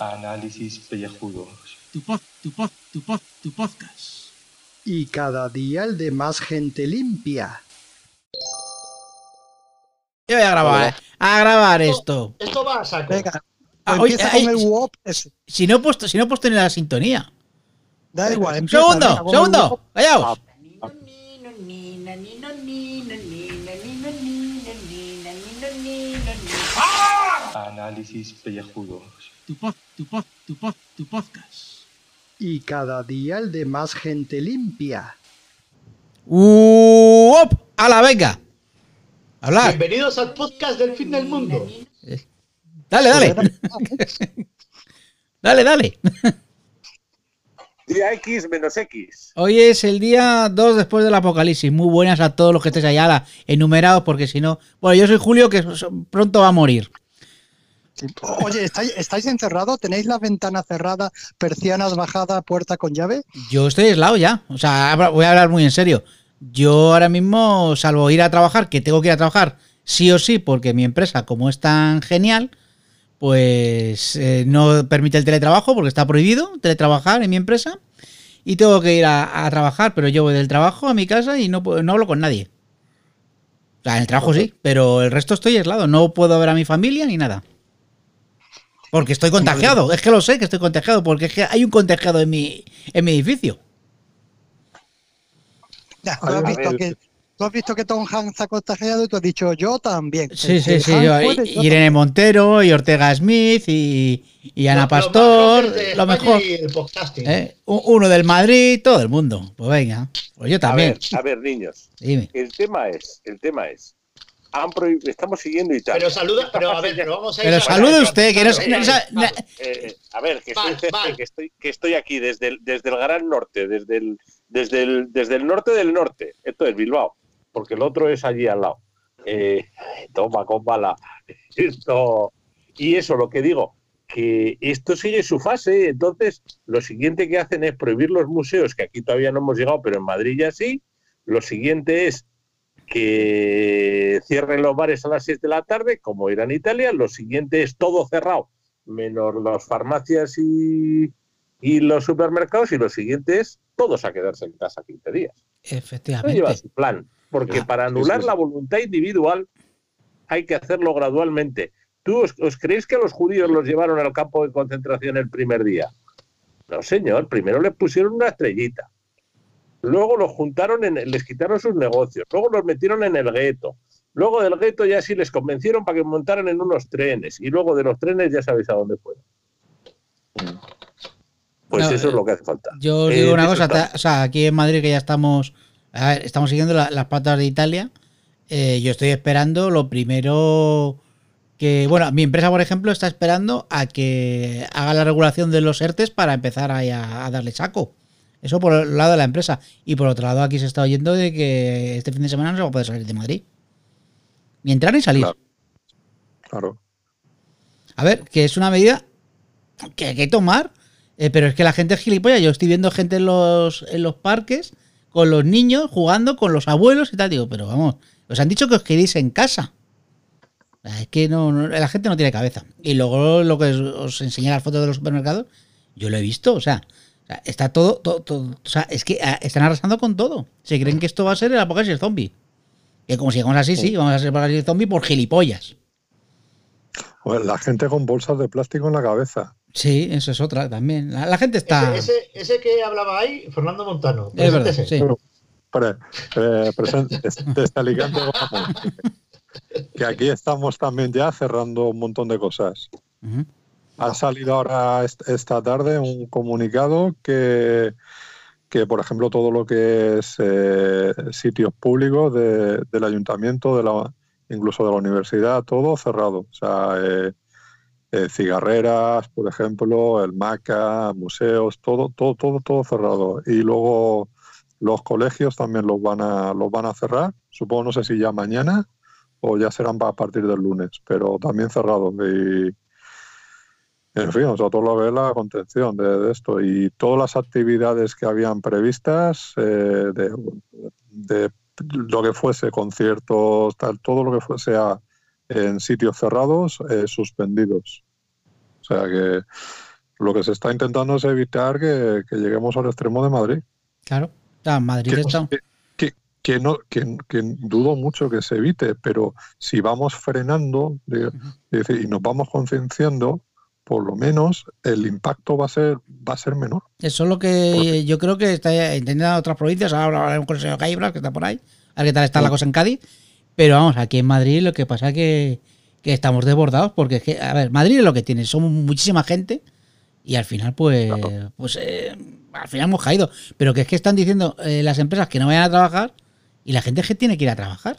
Análisis pellejudos. Tu pod, tu pod, tu pod, tu podcast. Y cada día el de más gente limpia. Yo voy a grabar, a grabar esto. Esto va a saco. Venga, Ah, pues empieza oye, con ay, el WOP ese. Si no he puesto, si no he puesto ni la sintonía. Da igual, empieza. Segundo, segundo, WOP. Análisis pellejudos. Tu pod, tu pod, tu pod, tu podcast. Y cada día el de más gente limpia. ¡Uop! ¡A la venga! Hablar. Bienvenidos al podcast del fin del mundo. Dale, dale. dale, dale. Día X menos X. Hoy es el día 2 después del apocalipsis. Muy buenas a todos los que estéis allá enumerados, porque si no. Bueno, yo soy Julio, que pronto va a morir. Oye, ¿estáis, ¿estáis encerrados? ¿Tenéis las ventanas cerradas, persianas bajadas, puerta con llave? Yo estoy aislado ya. O sea, voy a hablar muy en serio. Yo ahora mismo, salvo ir a trabajar, que tengo que ir a trabajar sí o sí, porque mi empresa, como es tan genial, pues eh, no permite el teletrabajo, porque está prohibido teletrabajar en mi empresa. Y tengo que ir a, a trabajar, pero yo voy del trabajo a mi casa y no, no hablo con nadie. O sea, en el trabajo sí, pero el resto estoy aislado. No puedo ver a mi familia ni nada. Porque estoy contagiado. Es que lo sé que estoy contagiado, porque es que hay un contagiado en mi, en mi edificio. Ya, tú, A has visto a que, tú has visto que Tom Hanks ha contagiado y tú has dicho yo también. Sí, sí, sí. Yo- puede, y- yo Irene Montero y Ortega Smith y, y Ana Lo- Pastor, de lo mejor. Y el podcasting. ¿eh? Uno del Madrid, todo el mundo. Pues venga, pues yo A también. ver, a ver, niños. Dime. El tema es, el tema es. Han prohibido, estamos siguiendo y tal. Pero saluda, pero a ver, pero vamos a ir Pero salude usted, que no vale. Eh, a ver, que estoy, Vale, cerca, vale. que estoy, que estoy aquí desde el, desde el Gran Norte, desde el, desde el, desde el norte del norte. Esto es Bilbao, porque el otro es allí al lado. Eh, toma con bala. Esto y eso, lo que digo, que esto sigue su fase. Entonces, lo siguiente que hacen es prohibir los museos, que aquí todavía no hemos llegado, pero en Madrid ya sí. Lo siguiente es que cierren los bares a las 6 de la tarde, como era en Italia. Lo siguiente es todo cerrado, menos las farmacias y, y los supermercados. Y lo siguiente es todos a quedarse en casa 15 días. No lleva Efectivamente. su plan, porque Ah, para anular la voluntad individual hay que hacerlo gradualmente. ¿Tú os, os creéis que a los judíos los llevaron al campo de concentración el primer día? No, señor. Primero les pusieron una estrellita. Luego los juntaron, en, les quitaron sus negocios. Luego los metieron en el gueto. Luego del gueto ya sí les convencieron para que montaran en unos trenes. Y luego de los trenes ya sabéis a dónde fueron. Pues No, eso es eh, lo que hace falta. Yo os Eh, digo una eso cosa, ta- o sea, aquí en Madrid que ya estamos, a ver, estamos siguiendo la- las patas de Italia. eh, yo estoy esperando lo primero que, bueno, mi empresa, por ejemplo, está esperando a que haga la regulación de los ERTES para empezar a darle saco. Eso por el lado de la empresa. Y por otro lado, aquí se está oyendo de que este fin de semana no se va a poder salir de Madrid. Ni entrar ni salir. Claro. Claro. A ver, que es una medida que hay que tomar, eh, pero es que la gente es gilipollas. Yo estoy viendo gente en los, en los parques con los niños jugando con los abuelos y tal. Digo, pero vamos, os han dicho que os queréis en casa. Es que no, no- la gente no tiene cabeza. Y luego lo que os, os enseñé las fotos de los supermercados, yo lo he visto. O sea, o sea, está todo, todo, todo- O sea, es que ah, están arrasando con todo. Se creen que esto va a ser el apocalipsis zombie. Que como sigamos así, sí, vamos a ser el apocalipsis zombie por gilipollas. Bueno, la gente con bolsas de plástico en la cabeza. Sí, eso es otra también. La, la gente está. Ese, ese, ese que hablaba ahí, Fernando Montano. Es verdad, sí. Pre- eh, presen- des- desde Alicante vamos. que aquí estamos también ya cerrando un montón de cosas. Ujú. Ha salido ahora est- esta tarde un comunicado que, que por ejemplo, todo lo que es eh, sitios públicos de- del ayuntamiento, de la, incluso de la universidad, todo cerrado. O sea, eh, eh, cigarreras, por ejemplo, el MACA, museos, todo, todo, todo, todo cerrado. Y luego los colegios también los van a, los van a cerrar. Supongo, no sé si ya mañana o ya serán a partir del lunes, pero también cerrados. En fin, todo lo ve la contención de, de esto. Y todas las actividades que habían previstas, eh, de, de lo que fuese conciertos, tal, todo lo que fuese a- en sitios cerrados, eh, suspendidos. O sea que lo que se está intentando es evitar que, que lleguemos al extremo de Madrid. Claro. Está, Madrid Que, está. que- no, que, dudo mucho que se evite, pero si vamos frenando y nos vamos concienciando, por lo menos el impacto va a ser, va a ser menor. Eso es lo que yo creo que está intentando otras provincias. Ahora hablaremos con el señor Caibras, que está por ahí. A ver qué tal está la cosa en Cádiz. Pero vamos, aquí en Madrid lo que pasa es que, que estamos desbordados. Porque es que, a ver, Madrid es lo que tiene. Somos muchísima gente. Y al final, pues, pues eh, al final hemos caído. Pero que es que están diciendo eh, las empresas que no vayan a trabajar. Y la gente es que tiene que ir a trabajar.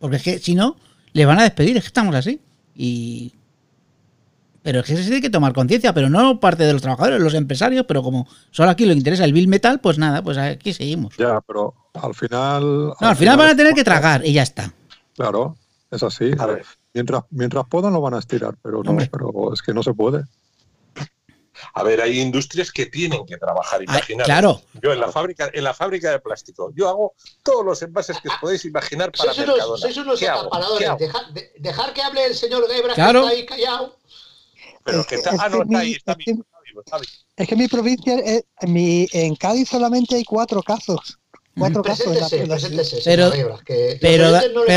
Porque es que si no, le van a despedir. Es que estamos así. Y. Pero es que se tiene que tomar conciencia, pero no parte de los trabajadores, los empresarios, pero como solo aquí lo interesa el bill metal, pues nada, pues aquí seguimos. Ya, pero al final. No, al final van a tener que tragar y ya está. Claro, es así. A ver. Mientras, mientras puedan lo van a estirar, pero no, Hombre. pero es que no se puede. A ver, hay industrias que tienen que trabajar, imaginar. claro, Yo en la fábrica, en la fábrica de plástico, yo hago todos los envases que os podéis imaginar para Sois unos, Mercadona. sois unos ¿Qué hago? ¿Qué acaparadores. hago? Deja- de- dejar que hable el señor Gebra, Claro. que está ahí callado. Pero Es que que- está, es ah, no, está ahí, mi- está vivo, está vivo, está vivo. Es que mi provincia, en, mi, en Cádiz solamente hay cuatro casos. Cuatro casos en la, Preséntese, en la- preséntese, Pero- que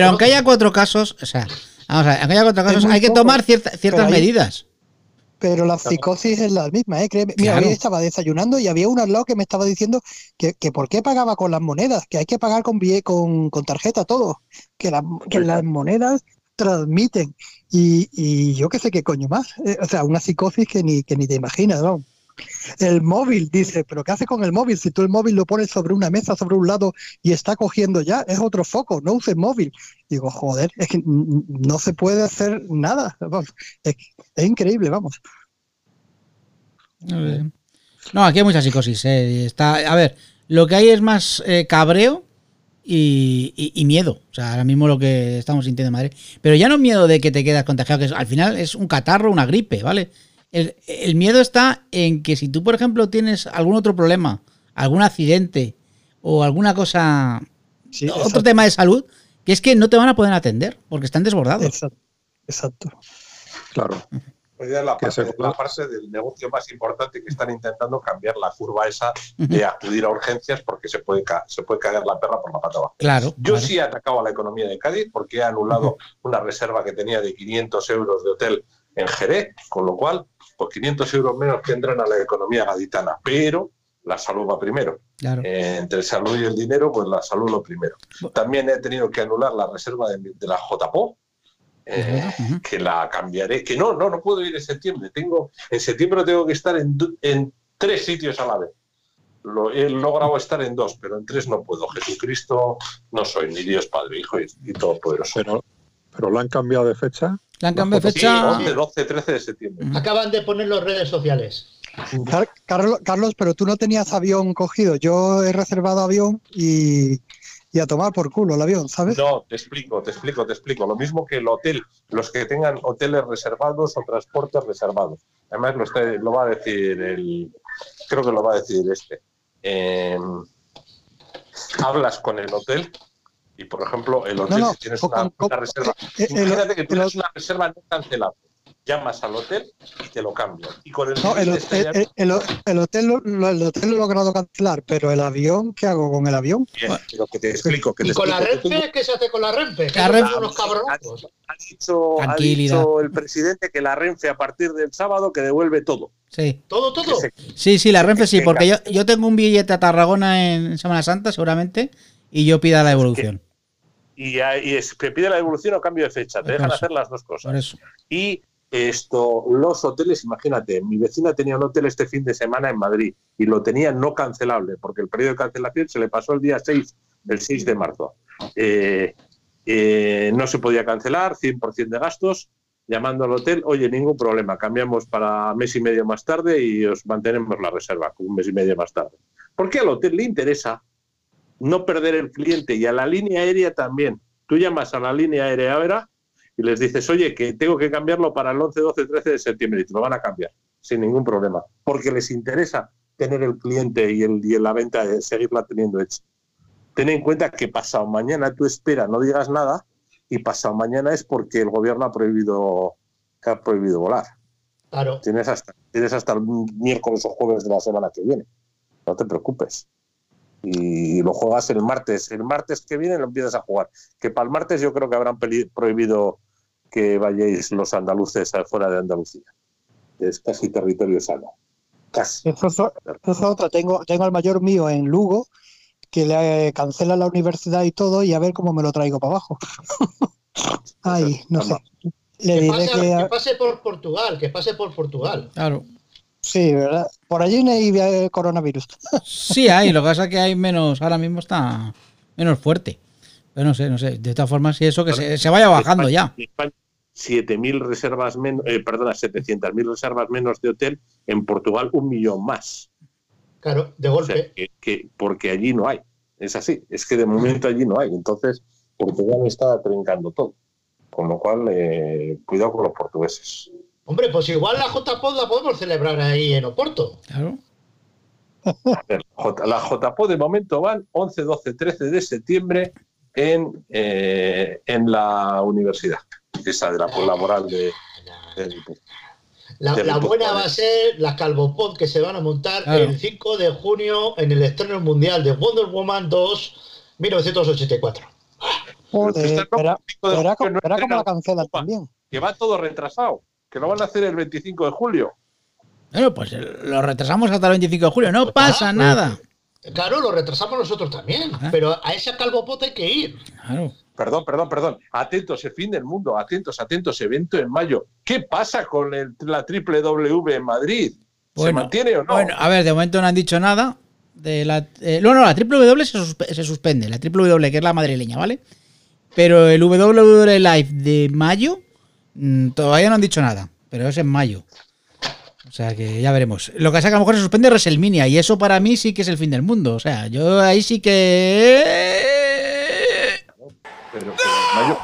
no aunque haya cuatro casos, o sea, vamos a ver, aunque haya cuatro casos, hay que poco, tomar cierta- ciertas pero hay- medidas. Pero la psicosis es la misma, ¿eh? Créeme. Mira, Claro. hoy estaba desayunando y había uno al lado que me estaba diciendo que, que por qué pagaba con las monedas, que hay que pagar con, con, con tarjeta todo, que, la- que las monedas transmiten. Y, yo qué sé qué coño más. Eh, o sea, una psicosis que ni, que ni te imaginas. El móvil, dice, pero ¿qué hace con el móvil? Si tú el móvil lo pones sobre una mesa, sobre un lado y está cogiendo ya, es otro foco, no uses móvil. Digo, joder, es que no se puede hacer nada. Es increíble, vamos. No, aquí hay mucha psicosis. eh, Está, a ver, lo que hay es más eh, cabreo y, y- y miedo. O sea, ahora mismo lo que estamos sintiendo en Madrid. Pero ya no miedo de que te quedas contagiado, que es- al final es un catarro, una gripe, ¿vale? El, el miedo está en que si tú, por ejemplo, tienes algún otro problema, algún accidente o alguna cosa, Sí, otro exacto, tema de salud, que es que no te van a poder atender porque están desbordados. exacto, exacto. Claro. Pues es la parte, la del negocio más importante que están intentando cambiar la curva esa de acudir a urgencias porque se puede, ca- se puede caer la perra por la pata abajo. Claro. Yo claro. sí he atacado a la economía de Cádiz porque he anulado una reserva que tenía de 500 euros de hotel en Jerez, con lo cual, pues 500 euros menos que entran a la economía gaditana, pero la salud va primero. claro. Eh, entre salud y el dinero, pues la salud lo primero. También he tenido que anular la reserva de, de la JPO, eh, que la cambiaré, que no, no, no puedo ir en septiembre. Tengo, en septiembre tengo que estar en, en tres sitios a la vez. Lo, he logrado estar en dos, pero en tres no puedo. Jesucristo no soy ni Dios Padre, Hijo y, y Todopoderoso. Pero, pero lo han cambiado de fecha. Le han cambiado de Sí, fecha. 11, 12, 13 de septiembre. Acaban de poner las redes sociales. Car- Carlos, Carlos, pero tú no tenías avión cogido. Yo he reservado avión y, y a tomar por culo el avión, ¿sabes? No, te explico, te explico, te explico. Lo mismo que el hotel, los que tengan hoteles reservados o transportes reservados. Además, lo, está- lo va a decir el. Creo que lo va a decir este. Eh, hablas con el hotel y, por ejemplo, el hotel, No, no, si tienes una, reserva. Eh, el- Imagínate que tienes una reserva no cancelable. Llamas al hotel y te lo cambian. Y con el No, el, móvil el- te el- el- el hotel, lo- lo- el hotel lo he logrado cancelar, pero el avión, ¿qué hago con el avión? Bien, pero que te explico. Que ¿Y te con la explico. Renfe? ¿Qué se hace con la Renfe? Que La Renfe- unos cabronazos. Ha dicho, ha dicho el presidente que la Renfe a partir del sábado que devuelve todo. Sí. Todo, todo. Que se- Sí, sí, la Renfe sí, que- porque yo, yo tengo un billete a Tarragona en Semana Santa, seguramente, y yo pida la evolución. y, a- y es- te pide la devolución o cambio de fecha. Te dejan hacer las dos Por cosas. eso. Y esto, los hoteles, imagínate, mi vecina tenía un hotel este fin de semana en Madrid y lo tenía no cancelable, porque el periodo de cancelación se le pasó el día 6, el 6 de marzo. Eh, eh, no se podía cancelar, 100% de gastos. Llamando al hotel, oye, ningún problema, cambiamos para mes y medio más tarde y os mantenemos la reserva un mes y medio más tarde. Porque al hotel le interesa no perder el cliente y a la línea aérea también. Tú llamas a la línea aérea ahora y les dices, oye, que tengo que cambiarlo para el 11, 12, 13 de septiembre y te lo van a cambiar sin ningún problema, porque les interesa tener el cliente y, el, y la venta, eh, seguirla teniendo hecha. ten en cuenta que pasado mañana tú espera, no digas nada, y pasado mañana es porque el gobierno ha prohibido, que ha prohibido volar. Claro. Tienes hasta, tienes hasta el miércoles o jueves de la semana que viene. No te preocupes. Y lo juegas el martes. El martes que viene lo empiezas a jugar. Que para el martes yo creo que habrán prohibido que vayáis los andaluces fuera de Andalucía. Es casi territorio sano. Casi. Eso es, o- eso es otra. Tengo, tengo al mayor mío en Lugo que le cancela la universidad y todo y a ver cómo me lo traigo para abajo. Ay, no sé. Le Que diré pase, que... que pase por Portugal, que pase por Portugal. Claro. Sí, ¿verdad? Por allí no hay coronavirus. Sí hay, lo que pasa es que hay menos, ahora mismo está menos fuerte. Pero no sé, no sé. De todas formas, si eso que se, se vaya bajando ya. En España, 7.000 reservas menos, eh, perdona, 700.000 reservas menos de hotel. En Portugal, un millón más. Claro, de O sea, golpe. que, que- porque allí no hay. Es así. Es que de momento allí no hay. Entonces, Portugal está trincando todo. Con lo cual, eh, cuidado con los portugueses. Hombre, pues igual la JPOD la podemos celebrar ahí en Oporto. Claro. A ver, J- la JPO de momento van 11, 12, 13 de septiembre en, eh, en la universidad, esa de la laboral de, de- La, De la Ripoll, buena va a ser las Calvopod que se van a montar Claro. el 5 de junio en el estreno mundial de Wonder Woman 2 1984. Joder, verá, verá no verá estrena la cancelan Opa. también. que va todo retrasado, que lo van a hacer el 25 de julio. Bueno, pues lo retrasamos hasta el 25 de julio. No Pues pasa nada, nada. Claro, lo retrasamos nosotros también, Ah. pero a esa Calvopod hay que ir. Claro. Perdón, perdón, perdón. Atentos, el fin del mundo. Atentos, atentos. Evento en mayo. ¿Qué pasa con el- la triple W en Madrid? ¿Se Bueno, mantiene o no? Bueno, a ver, de momento no han dicho nada. De la, eh, no, no, la triple W se, suspe- se suspende. La triple W, que es la madrileña, ¿vale? Pero el WWE Live de mayo mm, todavía no han dicho nada. Pero es en mayo. O sea que ya veremos. Lo que pasa es que a lo mejor se suspende WrestleMania. Y eso para mí sí que es el fin del mundo. O sea, yo ahí sí que. Pero, pero en mayo.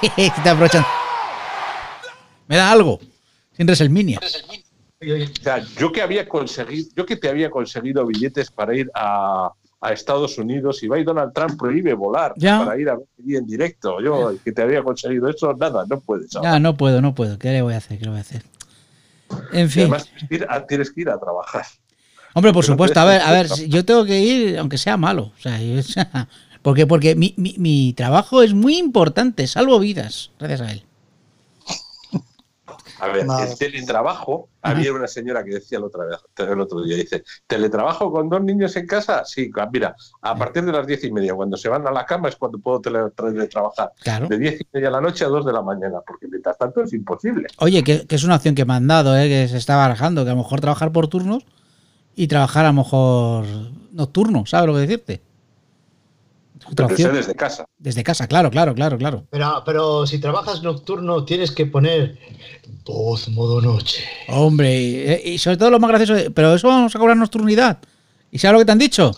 que te aprovechan. Me da algo. Sin WrestleMania. O sea, yo que había conseguido, yo que te había conseguido billetes para ir a, a Estados Unidos y va y Donald Trump prohíbe volar Ya. para ir a ver en directo. Yo que te había conseguido eso, nada, no puedes. ahora. Ya, no puedo, no puedo. ¿Qué le voy a hacer? ¿Qué le voy a hacer? En Y fin. además tienes que, ir a, tienes que ir a trabajar. Hombre, por supuesto, a ver, a ver, yo tengo que ir, aunque sea malo. O sea, yo- porque, porque mi, mi- mi trabajo es muy importante, salvo vidas, gracias a él. A ver, el teletrabajo, había una señora que decía el otro, el otro día, dice, ¿teletrabajo con dos niños en casa? Sí, mira, a partir de las diez y media, cuando se van a la cama es cuando puedo tele- teletrabajar. Claro. De diez y media a la noche a dos de la mañana, porque mientras tanto es imposible. Oye, que, que es una opción que me han dado, ¿eh? que se está barajando, que a lo mejor trabajar por turnos y trabajar a lo mejor nocturno, ¿sabes lo que decirte? Pero desde casa. Desde casa, claro, claro, claro, claro. Pero, pero si trabajas nocturno tienes que poner voz modo noche. Hombre, y, eh, y sobre todo lo más gracioso, pero eso vamos a cobrar nocturnidad. ¿Y sabes lo que te han dicho?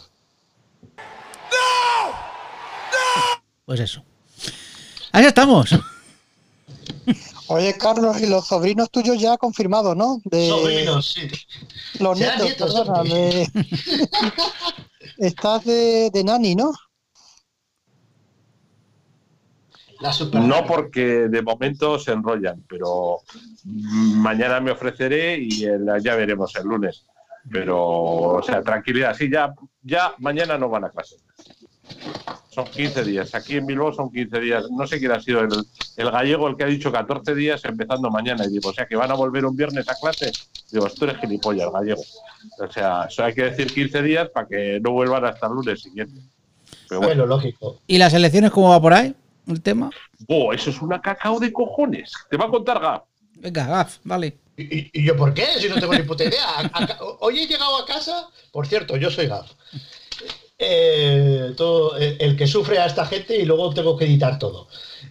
Pues eso. Ahí estamos. Oye, Carlos, y los sobrinos tuyos ya confirmados, ¿no? De Sobrinos, sí. los nietos, nietos, perdona, Sofi. de- Estás de, de nani, ¿no? La super No porque de momento se enrollan, pero mañana me ofreceré y el- ya veremos el lunes. Pero, o sea, tranquilidad, sí, ya, ya mañana no van a clase. Son 15 días. Aquí en Bilbao son 15 días. No sé quién ha sido el, el gallego el que ha dicho 14 días empezando mañana. Y digo, o sea, que van a volver un viernes a clase. Digo, tú eres gilipollas, gallego. O sea, eso hay que decir 15 días para que no vuelvan hasta el lunes siguiente. Pero Es bueno, lo lógico. ¿Y las elecciones cómo va por ahí? El tema. oh, eso es una cacao de cojones. Te va a contar Gaf. Venga, gaf, vale. ¿Y, yo por qué? Si no tengo ni puta idea. A- a- hoy he llegado a casa, por cierto, yo soy Gaf. Eh, todo, el, el que sufre a esta gente y luego tengo que editar todo.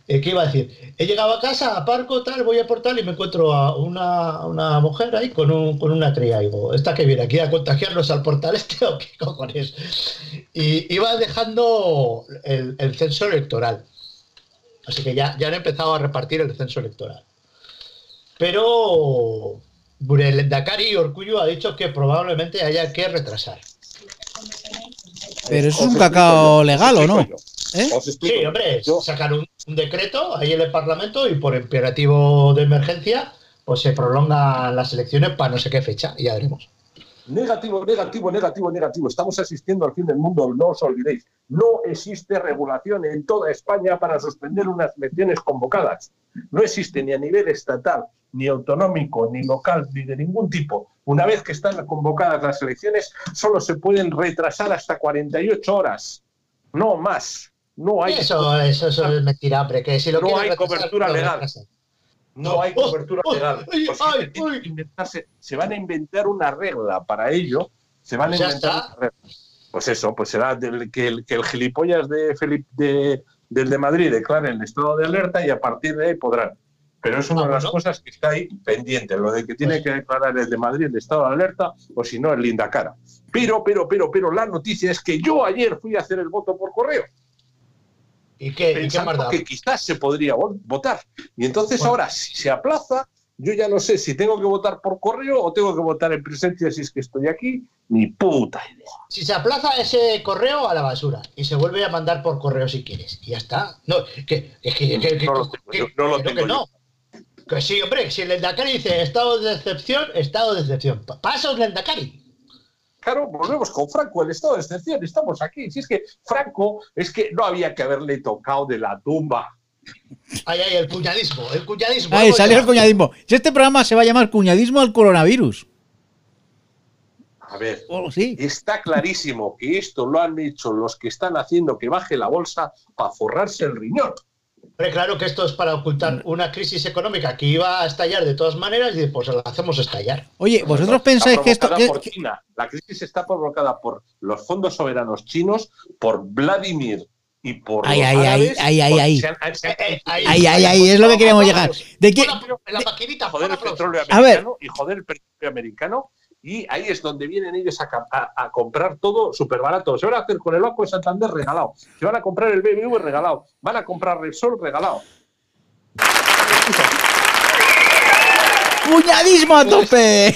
Eh, ¿Qué iba a decir? He llegado a casa, aparco, tal, voy a por tal y me encuentro a una, una mujer ahí con, un, con una cría. Y digo, ¿esta que viene aquí a contagiarnos al portal este o qué cojones? Y iba dejando el, el censo electoral. Así que ya, ya han empezado a repartir el censo electoral. Pero el Dakari Orcullo ha dicho que probablemente haya que retrasar. Pero eso es un cacao yo, legal, ¿o no? ¿Eh? Sí, hombre, Yo- sacan un, un decreto ahí en el Parlamento y por imperativo de emergencia, pues se prolongan las elecciones para no sé qué fecha, y ya veremos. Negativo, negativo, negativo, negativo. Estamos asistiendo al fin del mundo, no os olvidéis. No existe regulación en toda España para suspender unas elecciones convocadas. No existe ni a nivel estatal, ni autonómico, ni local, ni de ningún tipo. Una vez que están convocadas las elecciones, solo se pueden retrasar hasta 48 horas. No más. No hay, Eso, eso, eso es mentira, hombre, que si lo No hay cobertura legal. No hay Oh, cobertura oh, legal. Pues inventarse- se van a inventar una regla para ello. Se van a Pues inventar una regla. Pues eso, pues será del, que, el, que el gilipollas de Felipe de, del de Madrid declare el estado de alerta y a partir de ahí podrán. Pero es una Ah, de las cosas que está ahí pendiente, lo de que tiene Pues- que declarar el de Madrid el estado de alerta o si no el linda cara. Pero, pero, pero, pero la noticia es que yo ayer fui a hacer el voto por correo ¿Y qué, y qué pensando que quizás se podría vo- votar. Y entonces Bueno. ahora, si se aplaza, yo ya no sé si tengo que votar por correo o tengo que votar en presencia si es que estoy aquí. Ni puta idea. Si se aplaza ese correo a la basura y se vuelve a mandar por correo si quieres, y ya está. No, que, es que, que- que- No lo tengo yo, no lo tengo que no. Que sí, hombre, si el Lendakari dice estado de excepción, estado de excepción. Pa- Pasos Lendakari. Claro, volvemos con Franco, el estado de excepción. Estamos aquí. Si es que Franco es que no había que haberle tocado de la tumba. Ahí, ahí, el cuñadismo, el cuñadismo. Ahí algo salió ya. el cuñadismo. Si este programa se va a llamar cuñadismo al coronavirus. A ver, Oh, sí. está clarísimo que esto lo han hecho los que están haciendo que baje la bolsa para forrarse el riñón. Hombre, claro que esto es para ocultar una crisis económica que iba a estallar de todas maneras y pues la hacemos estallar. Oye, vosotros pensáis que esto. por China. La crisis está provocada por los fondos soberanos chinos, por Vladimir y por Ay, los ay, ay, árabes, ay, ay, ay. Ay, ay, ay, es lo que queremos llegar. ¿De qué? La- la maquinita, joder el petróleo A ver. americano y joder el petróleo americano. Y ahí es donde vienen ellos a, ca- a- a comprar todo súper barato. Se van a hacer con el Banco de Santander regalado. Se van a comprar el BBV regalado. Van a comprar Repsol regalado. ¡Cuñadismo a tope!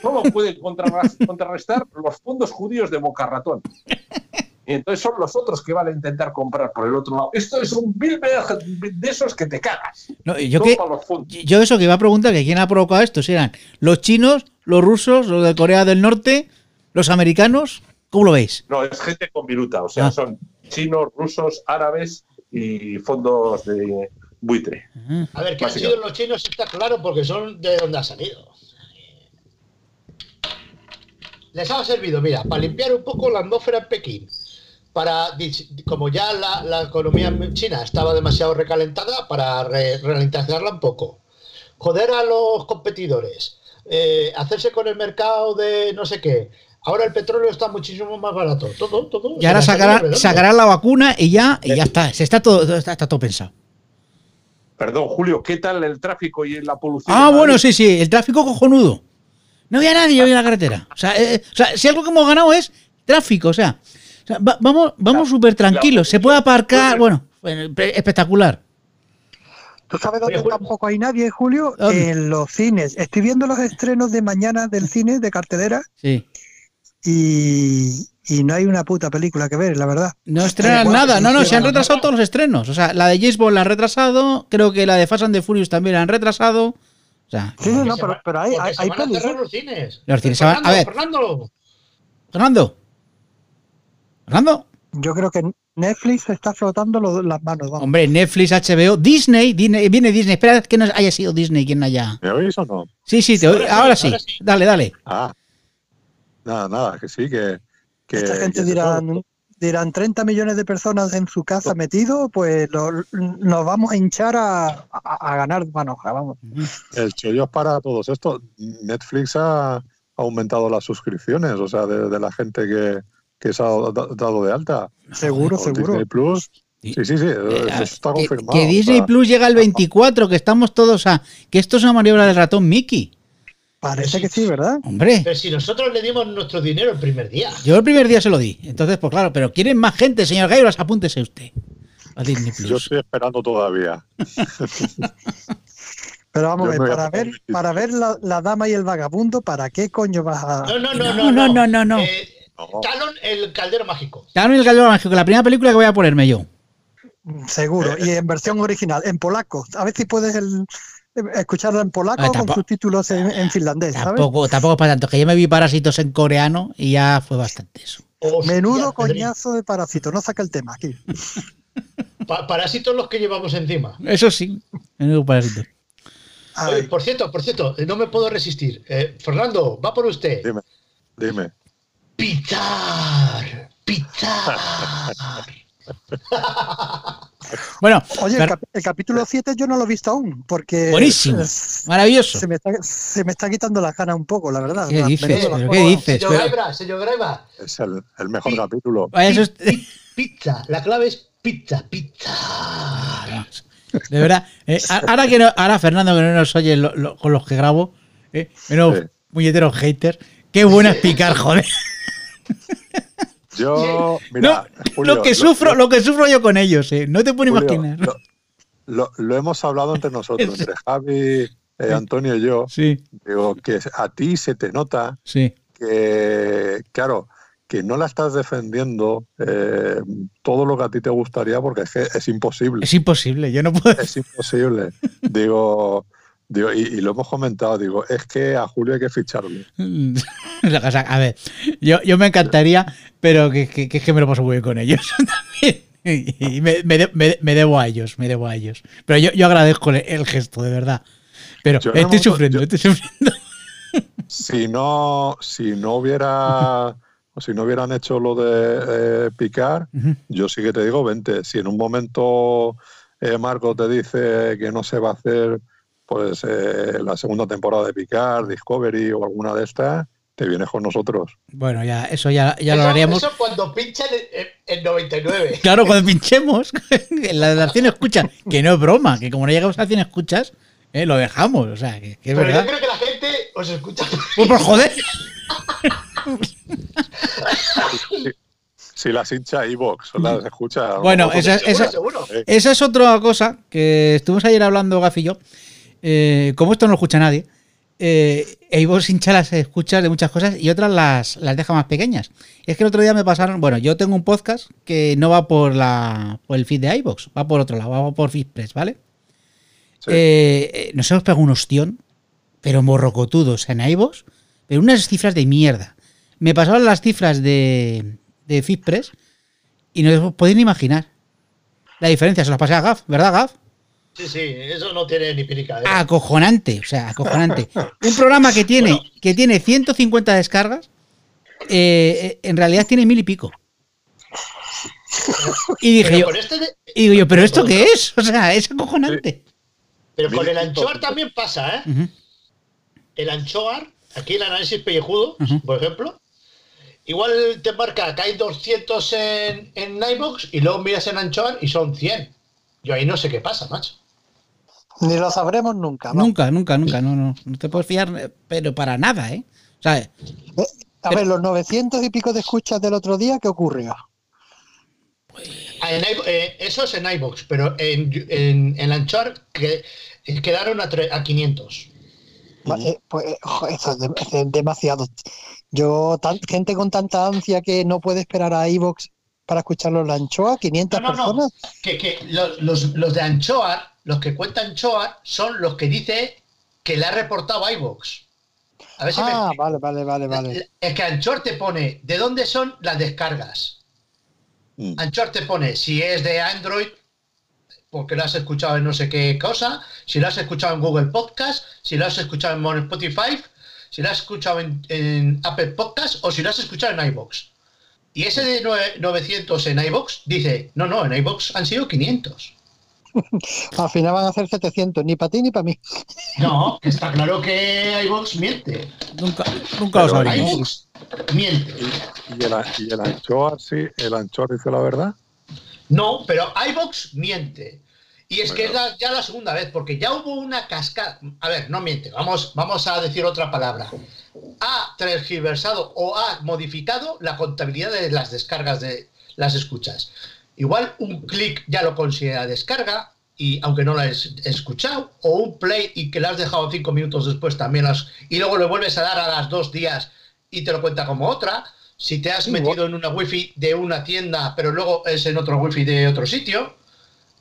solo pueden contrarrestar los fondos judíos de Boca Ratón. Y entonces son los otros que van a intentar comprar por el otro lado. Esto es un Bilderberg de esos que te cagas. No, yo, que, yo eso que iba a preguntar, que quién ha provocado esto, si eran los chinos, los rusos, los de Corea del Norte, los americanos, ¿cómo lo veis? No, es gente con viruta. O sea, Ah. son chinos, rusos, árabes y fondos de buitre. A ver, que han sido los chinos está claro porque son de donde ha salido. Les ha servido, mira, para limpiar un poco la atmósfera en Pekín. Para, como ya la, la economía china estaba demasiado recalentada, para re- ralentizarla un poco. Joder a los competidores. eh, hacerse con el mercado de no sé qué. Ahora el petróleo está muchísimo más barato. Todo, todo. Y ahora sacarán, la vacuna y ya, y ya está. Se está todo, está, está todo pensado. Perdón, Julio, ¿qué tal el tráfico y la polución? Ah, en bueno, sí, sí, el tráfico cojonudo. No había nadie hoy en la carretera. O sea, eh, o sea, si algo que hemos ganado es tráfico, o sea, o sea, va- vamos, vamos súper tranquilos. Se puede aparcar, Bueno, bueno, espectacular. ¿Tú sabes dónde tampoco hay nadie, Julio? ¿Dónde? En los cines. Estoy viendo los estrenos de mañana del cine de cartelera Sí. y, y no hay una puta película que ver, la verdad. No estrenan nada. No, no, se han retrasado todos los estrenos. O sea, la de James Bond la han retrasado. Creo que la de Fast and the Furious también la han retrasado. O sea, Sí, no, pero, pero hay, hay, hay los cines. Los cines se van- a Fernando, ver. Fernando. Fernando. Fernando. Yo creo que Netflix está flotando lo- las manos. Vamos. Hombre, Netflix, HBO, Disney, Disney, viene Disney. Espera que no haya sido Disney quien haya. ¿Me oís o no? Sí, sí, te Ahora ahora sí. ahora sí. Dale, dale. Ah, nada, nada, que sí, que. que Esta gente que dirán, dirán 30 millones de personas en su casa metidos, pues lo- nos vamos a hinchar a, a- a ganar manoja, vamos. El chollo es para todos estos. Netflix ha aumentado las suscripciones, o sea, de, de la gente que, que se ha da- dado de alta. Seguro, seguro. Disney Plus. Sí. Sí, sí, Eh, eso está que, confirmado. que Disney Plus llega el 24, que estamos todos a. Que esto es una maniobra del ratón Mickey. Parece que sí, ¿verdad? Hombre, Pero si nosotros le dimos nuestro dinero el primer día. yo el primer día se lo di. Entonces, pues claro, pero quieren más gente, señor Gairas, apúntese usted. A Disney Yo Plus. estoy esperando todavía. Pero vamos Yo a ver, para ver, para ver la, la dama y el vagabundo, ¿para qué coño vas a...? No, no, no, No, no. no, no, no, no. Eh, No. Talon, el caldero mágico. Talon y el Caldero Mágico, la primera película que voy a ponerme yo. Seguro. Y en versión original, en polaco. A ver si puedes el- escucharla en polaco Ah, con tampoco- subtítulos en, en finlandés, ¿sabes? Tampoco, tampoco para tanto, que yo me vi Parásitos en coreano y ya fue bastante eso. Hostia, Menudo coñazo de parásito. No saca el tema aquí. Pa- parásitos los que llevamos encima. Eso sí, menudo parásito. Ay, Oye, por cierto, por cierto, no me puedo resistir. Eh, Fernando, va por usted. Dime, dime. Pitar, pitar. Bueno, Oye, el, Fer- cap- el capítulo 7 yo no lo he visto aún, porque Buenísimo. es- maravilloso. se, me está, se me está quitando la gana un poco, la verdad. ¿Qué La- dices? ¿Pero qué dices? Señor Pero- Graibra, señor Graibra. Es el, el mejor capítulo. Pi- Pizza, la clave es pizza, pizza. De verdad, eh, ahora que no, ahora Fernando que no nos oye lo- lo- con los que grabo, eh, menos Sí. puñeteros haters, qué bueno es picar, joder. Yo, No, mira, Julio, lo que sufro, lo que sufro yo con ellos, eh, no te puedes Julio, imaginar. Lo, lo- lo hemos hablado entre nosotros, entre Javi, eh, Antonio y yo. Sí, Digo, que a ti se te nota sí. que, claro, que no la estás defendiendo eh, todo lo que a ti te gustaría porque es que es imposible. Es imposible, yo no puedo. Es imposible. digo, digo y, y lo hemos comentado, digo, es que a Julio hay que sea, a ver, yo, yo me encantaría, pero que, que- que es que me lo paso muy bien con ellos también. Y me, me de- me- me debo a ellos, me debo a ellos. Pero yo, yo agradezco el, el gesto, de verdad. Pero Yo estoy momento- sufriendo, yo- estoy sufriendo. Si no, si no hubiera, o si no hubieran hecho lo de eh, picar, yo sí que te digo, vente. Si en un momento eh, Marco te dice que no se va a hacer pues eh, la segunda temporada de Picar, Discovery o alguna de estas, te vienes con nosotros. Bueno, ya, eso ya, ya lo haríamos. Eso cuando pinchan en 99. Claro, cuando pinchemos, en la de las 100 escuchas, que no es broma, que como no llegamos a 100 escuchas, eh, lo dejamos. O sea, que, que es Pero yo creo que la gente os escucha. Pues por joder. Si las hincha Evox, las escucha. Bueno, esa- seguro. Esa es otra cosa que estuvimos ayer hablando, Gaf y yo. Eh, como esto no lo escucha nadie, eh, iVoox hincha las escuchas de muchas cosas y otras las, las deja más pequeñas. Es que el otro día me pasaron, bueno, yo tengo un podcast que no va por la por el feed de iVoox, va por otro lado, va por FeedPress, ¿vale? Sí. Eh, eh, nos hemos pegado un ostión, pero morrocotudos en iVoox, pero unas cifras de mierda. Me pasaron las cifras de, de FeedPress y no os podéis ni imaginar la diferencia. Se las pasé a Gaf, ¿verdad, Gaf? Sí, sí, eso no tiene ni pirica. ¿eh? Acojonante, o sea, acojonante. Un programa que tiene, Bueno. que tiene 150 descargas, eh, eh, en realidad tiene mil y pico. Y dije pero yo, este de- y digo yo, ¿pero esto qué es? O sea, es acojonante. pero con el anchoar también pasa, ¿eh? El anchoar, aquí el análisis pellejudo, por ejemplo, igual te marca que hay 200 en, en iVoox y luego miras en anchoar y son 100. Yo ahí no sé qué pasa, macho. Ni lo sabremos nunca. Nunca, nunca, nunca, no, no. No te puedes fiar, pero para nada, ¿eh? O sea, Eh, A ver, los 900 y pico de escuchas del otro día, ¿qué ocurrió? Ah, en eh, eso es en iVoox, pero en, en, en anchoar que, eh, quedaron a, tre- a 500. Va- eh, pues, eso es, de- es demasiado. Yo, tan- gente con tanta ansia que no puede esperar a iVoox para escucharlo en la anchoa, 500 No, no, no. personas. Que, que los, los- los de Anchoar, los que cuentan Anchoar, son los que dice que le ha reportado a iVoox. A ver si me Ah, explico. vale, vale, vale, vale. Es que Anchor te pone de dónde son las descargas. Mm. Anchor te pone si es de Android, porque lo has escuchado en no sé qué cosa, si lo has escuchado en Google Podcast, si lo has escuchado en Spotify, si lo has escuchado en, en Apple Podcast o si lo has escuchado en iBox. Y ese de nue- 900 en iBox dice, no, no, en iBox han sido 500. Al final van a ser 700, ni para ti ni para mí. No, está claro que iBox miente. nunca, nunca lo iBox miente. Y el, y el anchoa, sí, el anchoa dice la verdad. No, pero iBox miente. Y es que es la- ya la segunda vez, porque ya hubo una cascada. A ver, no miente, vamos, vamos a decir otra palabra. Ha tergiversado o ha modificado la contabilidad de las descargas de las escuchas. Igual un clic ya lo considera descarga, y aunque no la has escuchado, o un play y que la has dejado cinco minutos después también. Y luego le vuelves a dar a las dos días y te lo cuenta como otra. si te has metido en una wifi de una tienda, pero luego es en otro wifi de otro sitio.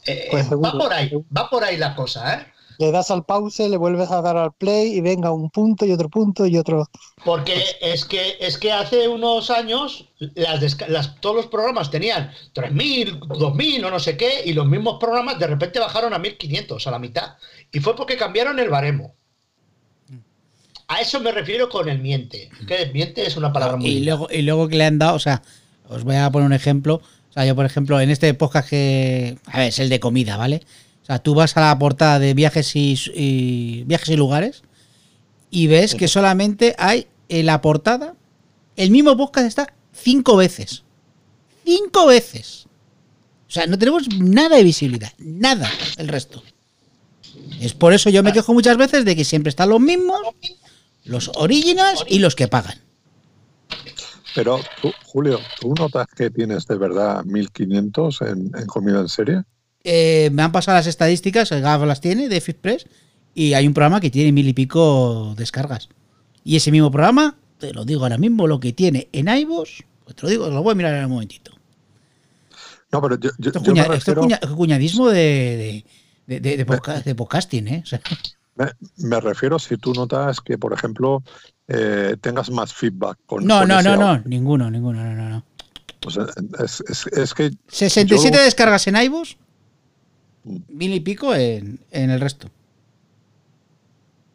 Eh, Pues va por ahí, va por ahí la cosa, ¿eh? Le das al pause, le vuelves a dar al play y venga un punto y otro punto y otro. Porque es que es que hace unos años las, desca- las- todos los programas tenían 3.000, 2.000 o no sé qué, y los mismos programas de repente bajaron a 1.500, a la mitad. Y fue porque cambiaron el baremo. A eso me refiero con el miente. Que el miente es una palabra muy... Y luego, y luego que le han dado, o sea, os voy a poner un ejemplo. O sea, yo, por ejemplo, en este podcast que. A ver, es el de comida, ¿vale? O sea, tú vas a la portada de viajes y, y- viajes y lugares y ves que solamente hay en la portada. El mismo podcast está cinco veces. Cinco veces. O sea, no tenemos nada de visibilidad. Nada el resto. Es por eso yo me quejo muchas veces de que siempre están los mismos, los originals y los que pagan. Pero tú, Julio, ¿tú notas que tienes de verdad 1500 en, en comida en serie? Eh, me han pasado las estadísticas, el Gav las tiene de Fitpress y hay un programa que tiene mil y pico descargas. Y ese mismo programa, te lo digo ahora mismo, lo que tiene en iVoox, pues te lo digo, lo voy a mirar en un momentito. No, pero yo, yo- Esto yo me esto es cuñadismo de, de, de- de- de podcasting, ¿eh? O sea, Me, me refiero si tú notas que, por ejemplo, eh, tengas más feedback con. no, con no, no, no, ninguno, ninguno, no, no, no. Pues, es, es- es que 67 yo- descargas en iVoox. Mil y pico en, en el resto.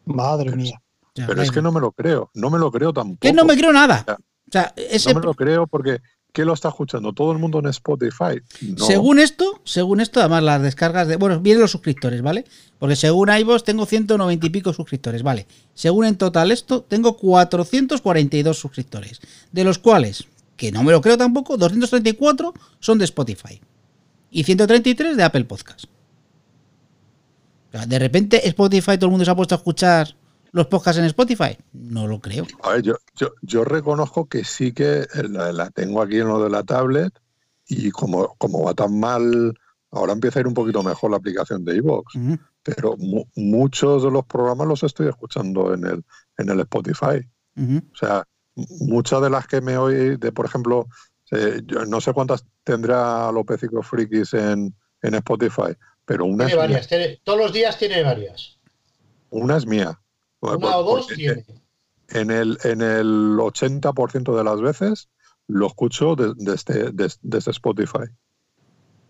Madre mía. Pero es que no me lo creo, no me lo creo tampoco. Que no me creo nada. O sea, ese, No me lo creo porque ¿qué lo está escuchando? ¿Todo el mundo en Spotify? No. Según esto, según esto, además las descargas de. Bueno, vienen los suscriptores, ¿vale? Porque según iVoox tengo 190 y pico suscriptores, ¿vale? Según en total esto, tengo 442 suscriptores. De los cuales, que no me lo creo tampoco, 234 son de Spotify. Y 133 de Apple Podcast. O sea, de repente Spotify, todo el mundo se ha puesto a escuchar los podcasts en Spotify. No lo creo. A ver, yo, yo, yo reconozco que sí que la, la tengo aquí en lo de la tablet y como, como va tan mal, ahora empieza a ir un poquito mejor la aplicación de iVoox, pero mu- muchos de los programas los estoy escuchando en el, en el Spotify. O sea, muchas de las que me oí, de por ejemplo, eh, yo no sé cuántas tendrá López y Frikis en, en Spotify, pero una Tiene varias, tiene- todos los días tiene varias. una es mía. Una Por- o dos porque tiene. En el, en el 80% de las veces lo escucho de- desde, des- desde Spotify.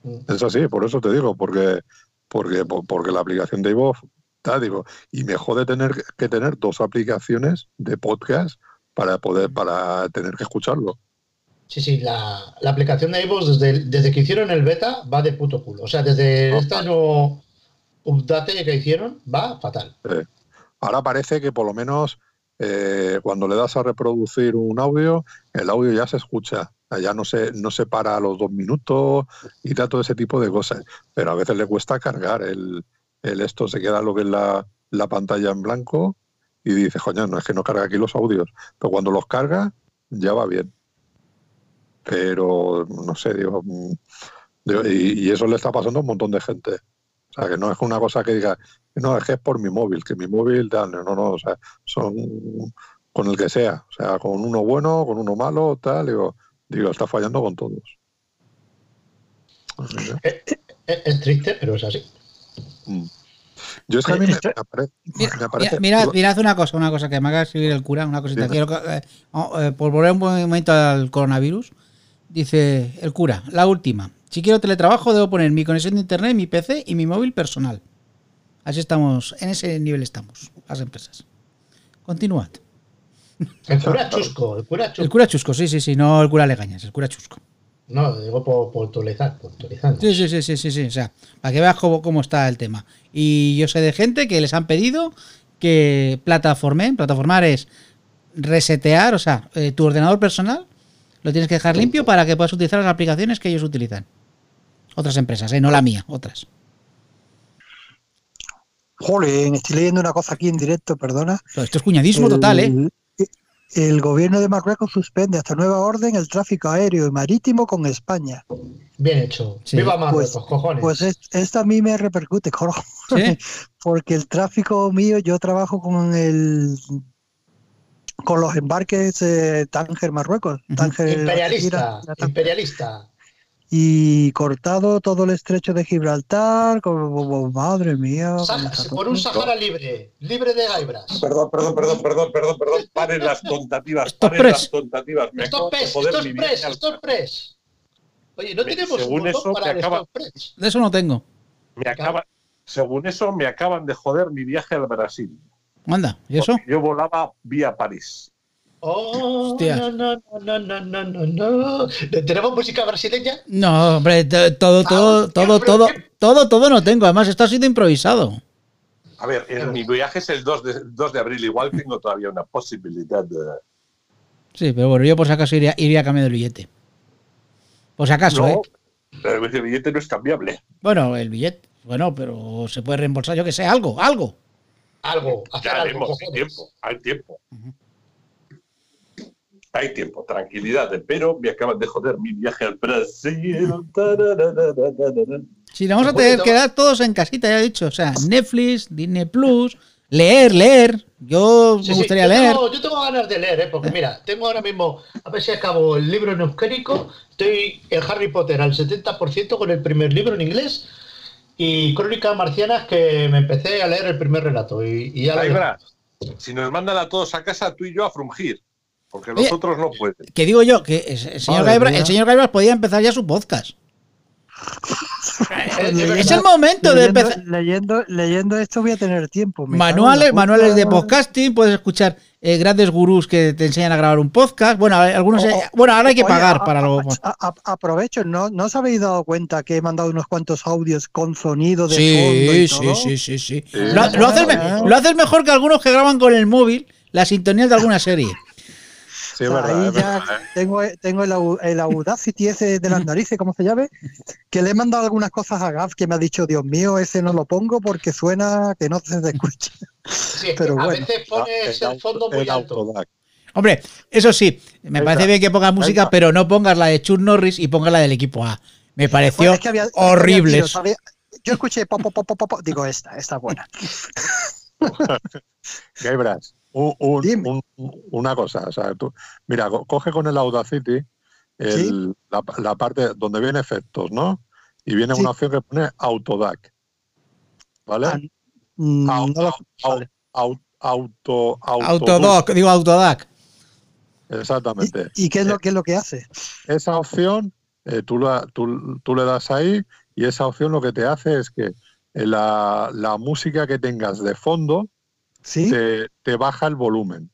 Mm. Es así, por eso te digo, porque, porque, po- porque la aplicación de iVoox, ta, digo, y me jode tener que tener dos aplicaciones de podcast para poder, para tener que escucharlo. Sí, sí, la, la aplicación de iVoox desde, desde que hicieron el beta va de puto culo. O sea, desde Ah. este nuevo update que hicieron va fatal. Ahora parece que por lo menos eh, cuando le das a reproducir un audio, el audio ya se escucha. Ya no se, no se para a los dos minutos y da todo ese tipo de cosas. Pero a veces le cuesta cargar el, el esto, se queda lo que es la, la pantalla en blanco y dice, coño, no es que no carga aquí los audios. Pero cuando los carga, ya va bien. Pero no sé, digo, mm, digo, y, y eso le está pasando a un montón de gente. O sea, que no es una cosa que diga, no, es que es por mi móvil, que mi móvil, tal, no, no, o sea, son con el que sea, o sea, con uno bueno, con uno malo, tal, digo, digo, está fallando con todos. No sé. Es, es triste, pero es así. Mm. Yo es que a mí me, me apare- Mira, me aparece. mira, mirad, mirad una cosa, una cosa que me acaba de escribir el cura, una cosita. Quiero, que- eh, eh, por volver un momento al coronavirus, dice el cura, la última. Si quiero teletrabajo, debo poner mi conexión de internet, mi PC y mi móvil personal. Así estamos, en ese nivel estamos, las empresas. Continuad. El cura chusco, el cura chusco. El cura chusco, sí, sí, sí, no el cura Legañas, el cura chusco. No, digo por, por actualizar, por actualizar. Sí, sí, sí, sí, sí, sí, o sea, para que veas cómo, cómo está el tema. Y yo sé de gente que les han pedido que plataformen, plataformar es resetear, o sea, eh, tu ordenador personal lo tienes que dejar limpio para que puedas utilizar las aplicaciones que ellos utilizan. Otras empresas, ¿eh? no la mía, otras. Jolín, estoy leyendo una cosa aquí en directo, perdona. Pero Esto es cuñadismo total, ¿eh? El- gobierno de Marruecos suspende hasta nueva orden el tráfico aéreo y marítimo con España. Bien hecho. Sí. Viva Marruecos, Pues- cojones. Pues es- esto a mí me repercute, ¿Sí? porque el tráfico mío, yo trabajo con el con los embarques eh, Tánger, Marruecos. Tánger, Imperialista, Tánger. imperialista. y cortado todo el estrecho de Gibraltar. Como, madre mía. Por un Sahara libre, libre de gaibras. Perdón, perdón, perdón, perdón, perdón, perdón. Paren las tontativas, Stop paren las tontativas. Me acabo Stop de press, joder stop mi press, viaje al- stop press. Oye, no Me- tenemos según eso, para me acaba-. De eso no tengo. Me acaba, según eso, me acaban de joder mi viaje al Brasil. Anda, ¿y eso? Porque Yo volaba vía París. Oh, no, no, no, no, no, no, no. ¿Tenemos música brasileña? No, hombre, todo, todo, todo, todo, todo, todo no tengo. Además, esto ha sido improvisado. A ver, mi viaje es el 2 de, 2 de abril. Igual tengo todavía una posibilidad de. Sí, pero bueno, yo por si acaso iría, iría cambiando el billete. Por si acaso, ¿eh? No, pero el billete no es cambiable. Bueno, el billete. Bueno, pero se puede reembolsar, yo que sé, algo, algo. Algo, hacer Ya algo, haremos, hay tiempo, hay tiempo. Hay tiempo, tranquilidad, pero me acaban de joder mi viaje al Brasil. Nos vamos a tener te que quedar todos en casita, ya he dicho. O sea, Netflix, Disney Plus, leer, leer. Yo Sí, me sí, gustaría yo leer. Tengo, yo tengo ganas de leer, ¿eh? porque mira, tengo ahora mismo, a ver si acabo el libro en euskérico, estoy en Harry Potter al 70% con el primer libro en inglés y Crónicas Marcianas que me empecé a leer el primer relato y, y ya Ahí verás. Si nos mandan a todos a casa, tú y yo a frungir. Porque los Oye. otros no pueden. Que digo yo, que el señor, Gaibra- el señor Gaibras podía empezar ya su podcast. Es el momento de empezar. leyendo, leyendo esto voy a tener tiempo. Manuales, manuales de podcasting, puedes escuchar eh, grandes gurús que te enseñan a grabar un podcast. Bueno, algunos. bueno, ahora hay que Oye, pagar a- para lo. a- a- aprovecho, ¿no, ¿no os habéis dado cuenta que he mandado unos cuantos audios con sonido de fondo Sí, y sí, todo? sí, sí, sí. Sí. Lo, lo haces, Ah. lo haces mejor que algunos que graban con el móvil las sintonías de alguna serie. Sí, es O sea, verdad. ahí es ya verdad, ¿eh? tengo, tengo el, el Audacity ese de las narices, ¿cómo se llame? Que le he mandado algunas cosas a Gav que me ha dicho, Dios mío, ese no lo pongo porque suena que no se escucha. Sí, pero a bueno. veces pones el fondo muy el alto. Autodac. Hombre, eso sí, me parece bien que pongas música, pero no pongas la de Chuck Norris y pongas la del equipo A. Me pareció Bueno, es que había- es que había horrible. Yo escuché pop, pop, pop, pop, pop, digo, esta, esta es buena. Un- un- Dime. un- una cosa, o sea, tú, mira, co- coge con el Audacity el- la, la parte donde viene efectos, ¿no? Y viene Sí. una opción que pone Autodac, ¿vale? Ah, Mm, Au- no lo- au- vale. au- auto, auto, Autodoc, digo Autodac. Exactamente. ¿Y, y qué, es lo, qué es lo que hace? Esa opción, eh, tú, la- tú- tú le das ahí y esa opción lo que te hace es que eh, la, la música que tengas de fondo ¿Sí? te, te baja el volumen.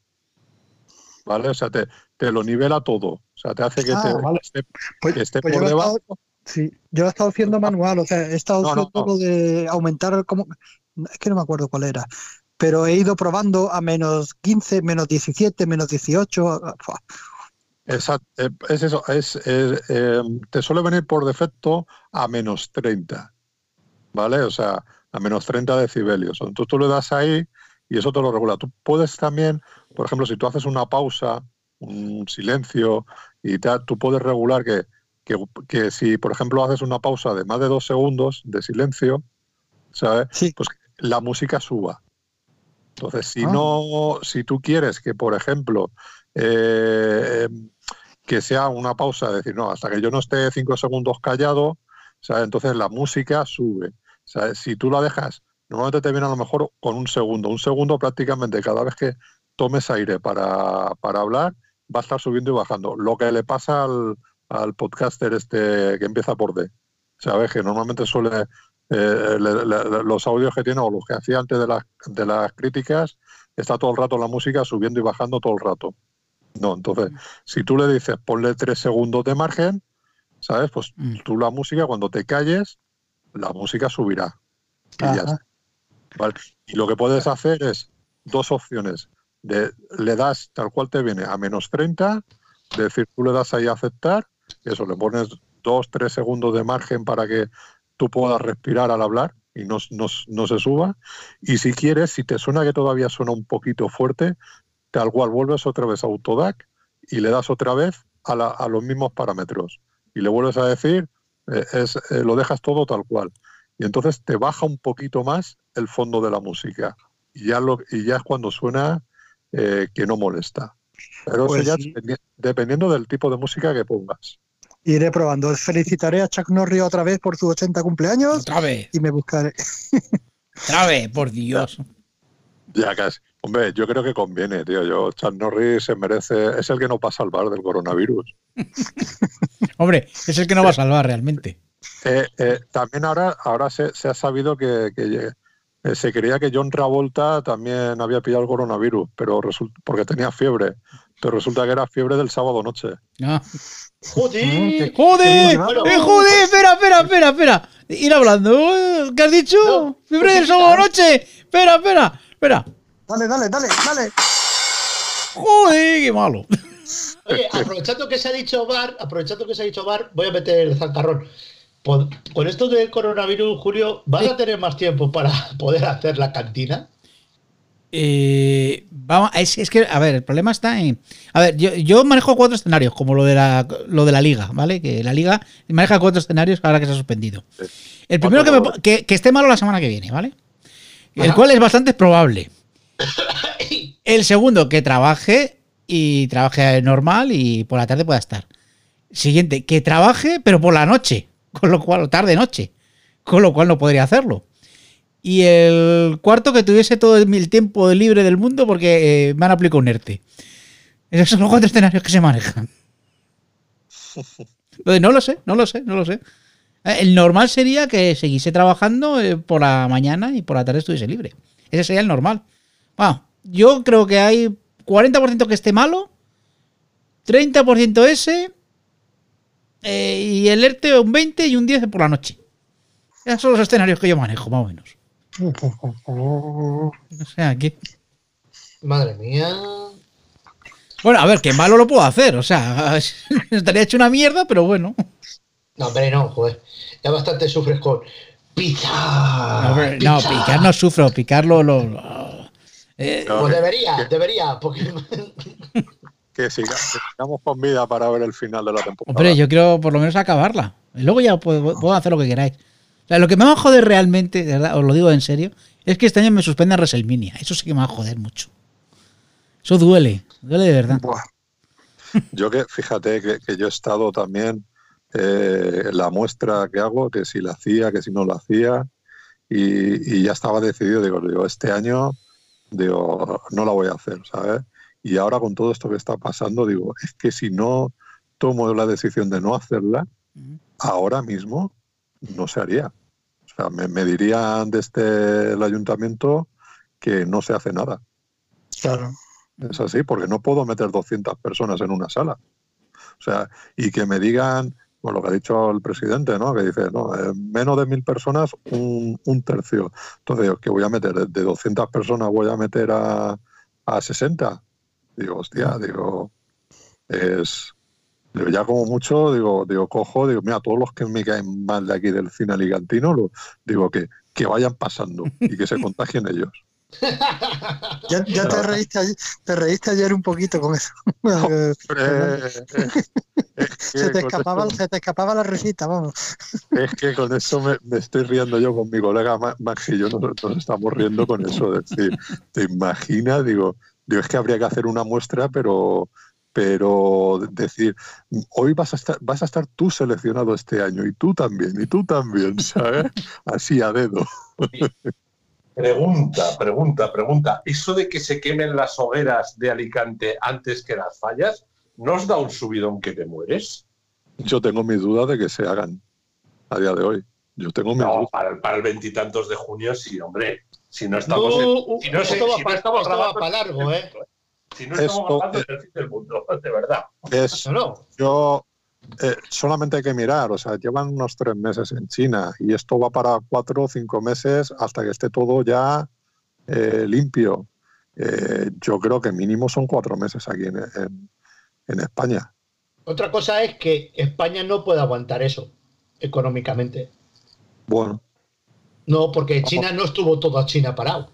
¿Vale? O sea, te, te lo nivela todo. O sea, te hace que, Ah, te- vale. esté, Pues- que esté pues yo por he debajo. estado- Sí, yo lo he estado haciendo manual, o sea, he estado No, no, haciendo lo de aumentar como es que no me acuerdo cuál era, pero he ido probando a menos 15, menos 17, menos 18. ah, fua. Exact- eh, es eso, es, es, eh, te suele venir por defecto a menos 30, ¿vale? O sea, a menos 30 decibelios. Entonces tú le das ahí y eso te lo regula. Tú puedes también, por ejemplo, si tú haces una pausa, un silencio y tal, tú puedes regular que, que, que si, por ejemplo, haces una pausa de más de dos segundos de silencio, ¿sabes? Sí. Pues la música suba. Entonces, si Ah. no, si tú quieres que, por ejemplo, eh, que sea una pausa, decir, no, hasta que yo no esté cinco segundos callado, ¿sabes? entonces la música sube. ¿sabes? Si tú la dejas, normalmente te viene a lo mejor con un segundo. Un segundo prácticamente cada vez que tomes aire para, para hablar, va a estar subiendo y bajando. Lo que le pasa al, al podcaster este que empieza por D. ¿Sabes? Que normalmente suele, eh, le- le- los audios que tiene o los que hacía antes de las, de las críticas, está todo el rato la música subiendo y bajando todo el rato. No, entonces, si tú le dices ponle tres segundos de margen, ¿sabes? Pues Mm. tú la música, cuando te calles, la música subirá. Y ya está. ¿Vale? Y lo que puedes hacer es dos opciones. De, le das tal cual te viene a menos 30, es decir, tú le das ahí a aceptar, eso, le pones dos, tres segundos de margen para que tú puedas respirar al hablar y no, se suba. Y si quieres, si te suena que todavía suena un poquito fuerte, tal cual vuelves otra vez a Autodac y le das otra vez a, la- a los mismos parámetros. Y le vuelves a decir, eh, es, eh, lo dejas todo tal cual. Y entonces te baja un poquito más el fondo de la música. Y ya, lo, y ya es cuando suena eh, que no molesta. Pero Pues eso ya sí. dependi- dependiendo del tipo de música que pongas. Iré probando. Felicitaré a Chuck Norris otra vez por su 80 cumpleaños Otra vez, y me buscaré. otra vez, por Dios. Ya casi. Hombre, yo creo que conviene, tío. Yo, Chuck Norris se merece, es el que no pasa al bar del coronavirus. Hombre, es el que no va a salvar realmente. Eh, eh, también ahora, ahora se, se ha sabido que, que, eh, se creía que John Travolta también había pillado el coronavirus, pero resulta, porque tenía fiebre. Pero resulta que era fiebre del sábado noche. Ah. ¡Joder! ¡Joder! ¡Eh, joder! Espera, espera, espera, espera. Ir hablando. ¿eh? ¿Qué has dicho? No, ¡Fiebre del pues sábado sí, noche! Espera, espera, espera. Dale, dale, dale, dale. ¡Joder! ¡Qué malo! Oye, aprovechando que se ha dicho bar, aprovechando que se ha dicho bar, voy a meter el zancarrón. Con esto del coronavirus, Julio, ¿vas a tener más tiempo para poder hacer la cantina? Eh, vamos, es, es que, a ver, el problema está en. A ver, yo, yo manejo cuatro escenarios, como lo de la, lo de la liga, ¿vale? Que la liga maneja cuatro escenarios ahora que se ha suspendido. El primero que, me que, que esté malo la semana que viene, ¿vale? El Ajá. cual es bastante probable. El segundo, que trabaje y trabaje normal y por la tarde pueda estar. Siguiente, que trabaje, pero por la noche, con lo cual, tarde-noche, con lo cual no podría hacerlo. Y el cuarto, que tuviese todo el tiempo libre del mundo porque eh, me han aplicado un ERTE. Esos son los cuatro escenarios que se manejan. Entonces, no lo sé, no lo sé, no lo sé. Eh, El normal sería que siguiese trabajando eh, por la mañana y por la tarde estuviese libre. Ese sería el normal. Bueno, yo creo que hay 40% que esté malo, 30% ese, eh, y el ERTE un 20 y un 10 por la noche. Esos son los escenarios que yo manejo, más o menos. O sea, que... Madre mía. Bueno, a ver, que malo lo puedo hacer. O sea, estaría hecho una mierda, pero bueno. No, hombre, no, joder. Ya bastante sufres con pizza. No, picar no sufro, picar lo... lo- lo- eh, No, Pues que- debería, debería, porque que, siga- que sigamos con vida para ver el final de la temporada. hombre, yo quiero por lo menos acabarla. Y luego ya puedo, puedo hacer lo que queráis. O sea, lo que me va a joder realmente, de verdad, os lo digo en serio, es que este año me suspendan WrestleMania. Eso sí que me va a joder mucho. Eso duele, duele de verdad. Buah. Yo que, fíjate que, que yo he estado también eh, la muestra que hago, que si la hacía, que si no la hacía, y, y ya estaba decidido, digo, digo, este año, digo, no la voy a hacer, ¿sabes? Y ahora con todo esto que está pasando, digo, es que si no tomo la decisión de no hacerla, ahora mismo no se haría. O sea, me, me dirían desde el ayuntamiento que no se hace nada. Claro. Es así, porque no puedo meter 200 personas en una sala. O sea, y que me digan, bueno, lo que ha dicho el presidente, ¿no? Que dice, no, eh, menos de mil personas, un, un tercio. Entonces, ¿qué voy a meter? De 200 personas voy a meter a, a 60. Digo, hostia, digo, es... Digo, ya como mucho, digo, digo, cojo, digo, mira, todos los que me caen mal de aquí del cine alicantino, lo- digo, que, que vayan pasando y que se contagien ellos. Ya, ya te, reíste ayer, te reíste ayer un poquito con eso. Se, te escapaba, se te escapaba la risita, vamos. Es que con eso me, me estoy riendo yo con mi colega Ma- Max y yo nos, nos estamos riendo con eso. Es decir, ¿te imaginas? Digo, digo, es que habría que hacer una muestra, pero, pero decir, hoy vas a estar, vas a estar tú seleccionado este año, y tú también, y tú también, ¿sabes? Así a dedo. Pregunta, pregunta, pregunta. ¿Eso de que se quemen las hogueras de Alicante antes que las fallas, ¿no os da un subidón que te mueres? Yo tengo mis dudas de que se hagan a día de hoy. Yo tengo mis No, dudas. para el, para el veintitantos de junio sí, hombre. Si no estamos en- No, si no se- si no estamos esto va grabando para largo, ¿eh? del mundo, Si no estamos Esto- grabando en el fin del mundo, de verdad. Es, No, no. Yo eh, solamente hay que mirar, o sea, llevan unos tres meses en China y esto va para cuatro o cinco meses hasta que esté todo ya eh, limpio. Eh, yo creo que mínimo son cuatro meses aquí en, en- en España. Otra cosa es que España no puede aguantar eso económicamente. Bueno, No, porque China no estuvo toda China parado.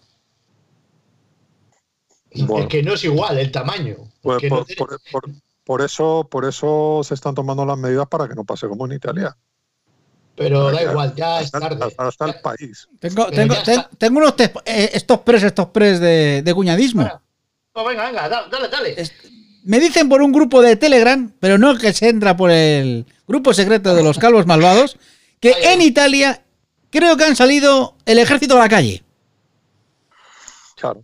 Bueno. Es que no es igual el tamaño. pues por, no tiene- por- por- por eso, por eso se están tomando las medidas para que no pase como en Italia. pero da igual, ya es Hasta, tarde. hasta- hasta el país. Tengo, tengo, ten- tengo unos tes- eh, estos pres, estos pres de, de cuñadismo. No, venga, venga, da- dale, dale. Me dicen por un grupo de Telegram, pero no que se entra por el grupo secreto de los calvos malvados, que en Italia creo que han salido el ejército a la calle. Claro.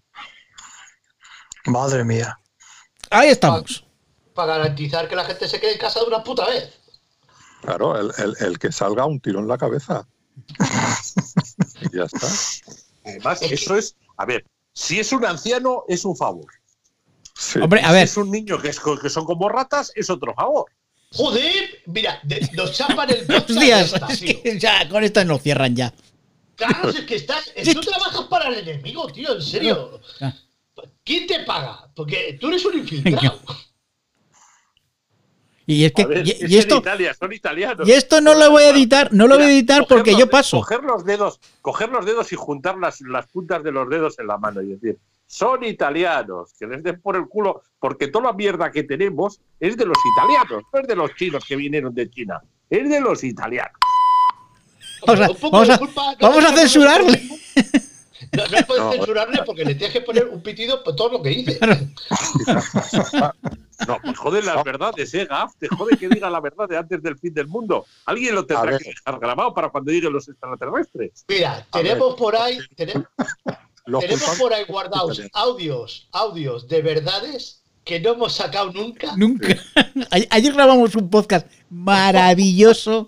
Madre mía. Ahí estamos. Para garantizar que la gente se quede en casa de una puta vez. Claro, el, el- el que salga un tiro en la cabeza. y ya está. Además, Es que- eso es. A ver, si es un anciano, es un favor. Sí. Hombre, a Si ver, es un niño que, es, que son como ratas, es otro favor. Joder, mira, de- nos chapan el podcast es que ya con esto nos cierran ya. Claro, es que estás. Tú trabajas para el enemigo, tío, en serio. ¿Quién te paga? Porque tú eres un infiltrado. Y es que ver, y, es y en esto Italia, son italianos. y esto no lo voy a editar, no lo voy a editar porque los yo paso. Coger los dedos, coger los dedos y juntar las, las puntas de los dedos en la mano y decir, son italianos, que les den por el culo, porque toda la mierda que tenemos es de los italianos, no es de los chinos que vinieron de China, es de los italianos. Vamos a- vamos a- a censurarle. No, no puedes No. censurarle porque le tienes que poner un pitido por todo lo que dice. No, pues joder las verdades, eh, Gaf, te jode que diga la verdad de antes del fin del mundo. Alguien lo tendrá que dejar grabado para cuando lleguen los extraterrestres. Mira, tenemos por ahí, Los tenemos culpables- por ahí guardados audios, audios de verdades que no hemos sacado nunca. Nunca. Ayer grabamos un podcast maravilloso,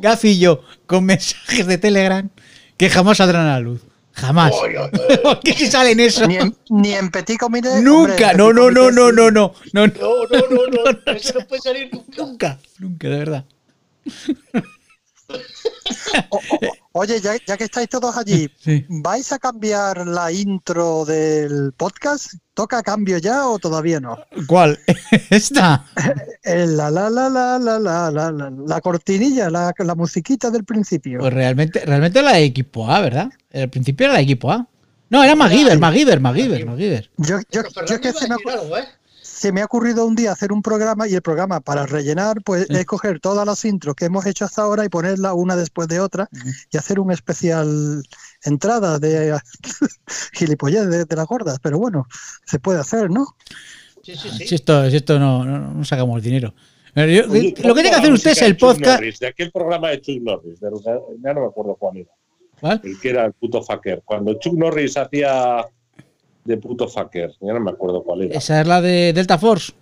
Gaf y yo, con mensajes de Telegram que jamás saldrán a la luz. Jamás. Oy. Porque si salen eso. Ni en, ni en Petit Comité. Nunca. No, no, no, no, no, no. No, no. No, no, no, no, eso no puede salir nunca. Nunca. Nunca, de verdad. O- o- Oye, ya, que estáis todos allí, ¿vais a cambiar la intro del podcast? ¿Toca cambio ya o todavía no? ¿Cuál? ¿Esta? Eh, la, la, la, la, la, la, la, la cortinilla, la, la, musiquita del principio. Pues realmente, realmente la de equipo A, ¿verdad? El principio era la de equipo A. No, era MacGyver, MacGyver, MacGyver, MacGyver. Yo, yo, yo es que se me acuerdo. ¿eh? Se me ha ocurrido un día hacer un programa y el programa para rellenar, pues Sí. es coger todas las intros que hemos hecho hasta ahora y ponerla una después de otra y hacer un especial entrada de gilipollez de, de las gordas. Pero bueno, se puede hacer, ¿no? Sí, sí, sí. Si esto, si esto no, no, no sacamos dinero. Pero yo- Oye, lo que tiene que hacer usted es el podcast. Norris, de aquel programa de Chuck Norris, de- ya no me acuerdo cuál era. ¿Cuál? El que era el puto fucker. Cuando Chuck Norris hacía de puto fucker, ya no me acuerdo cuál era. Esa es la de Delta Force.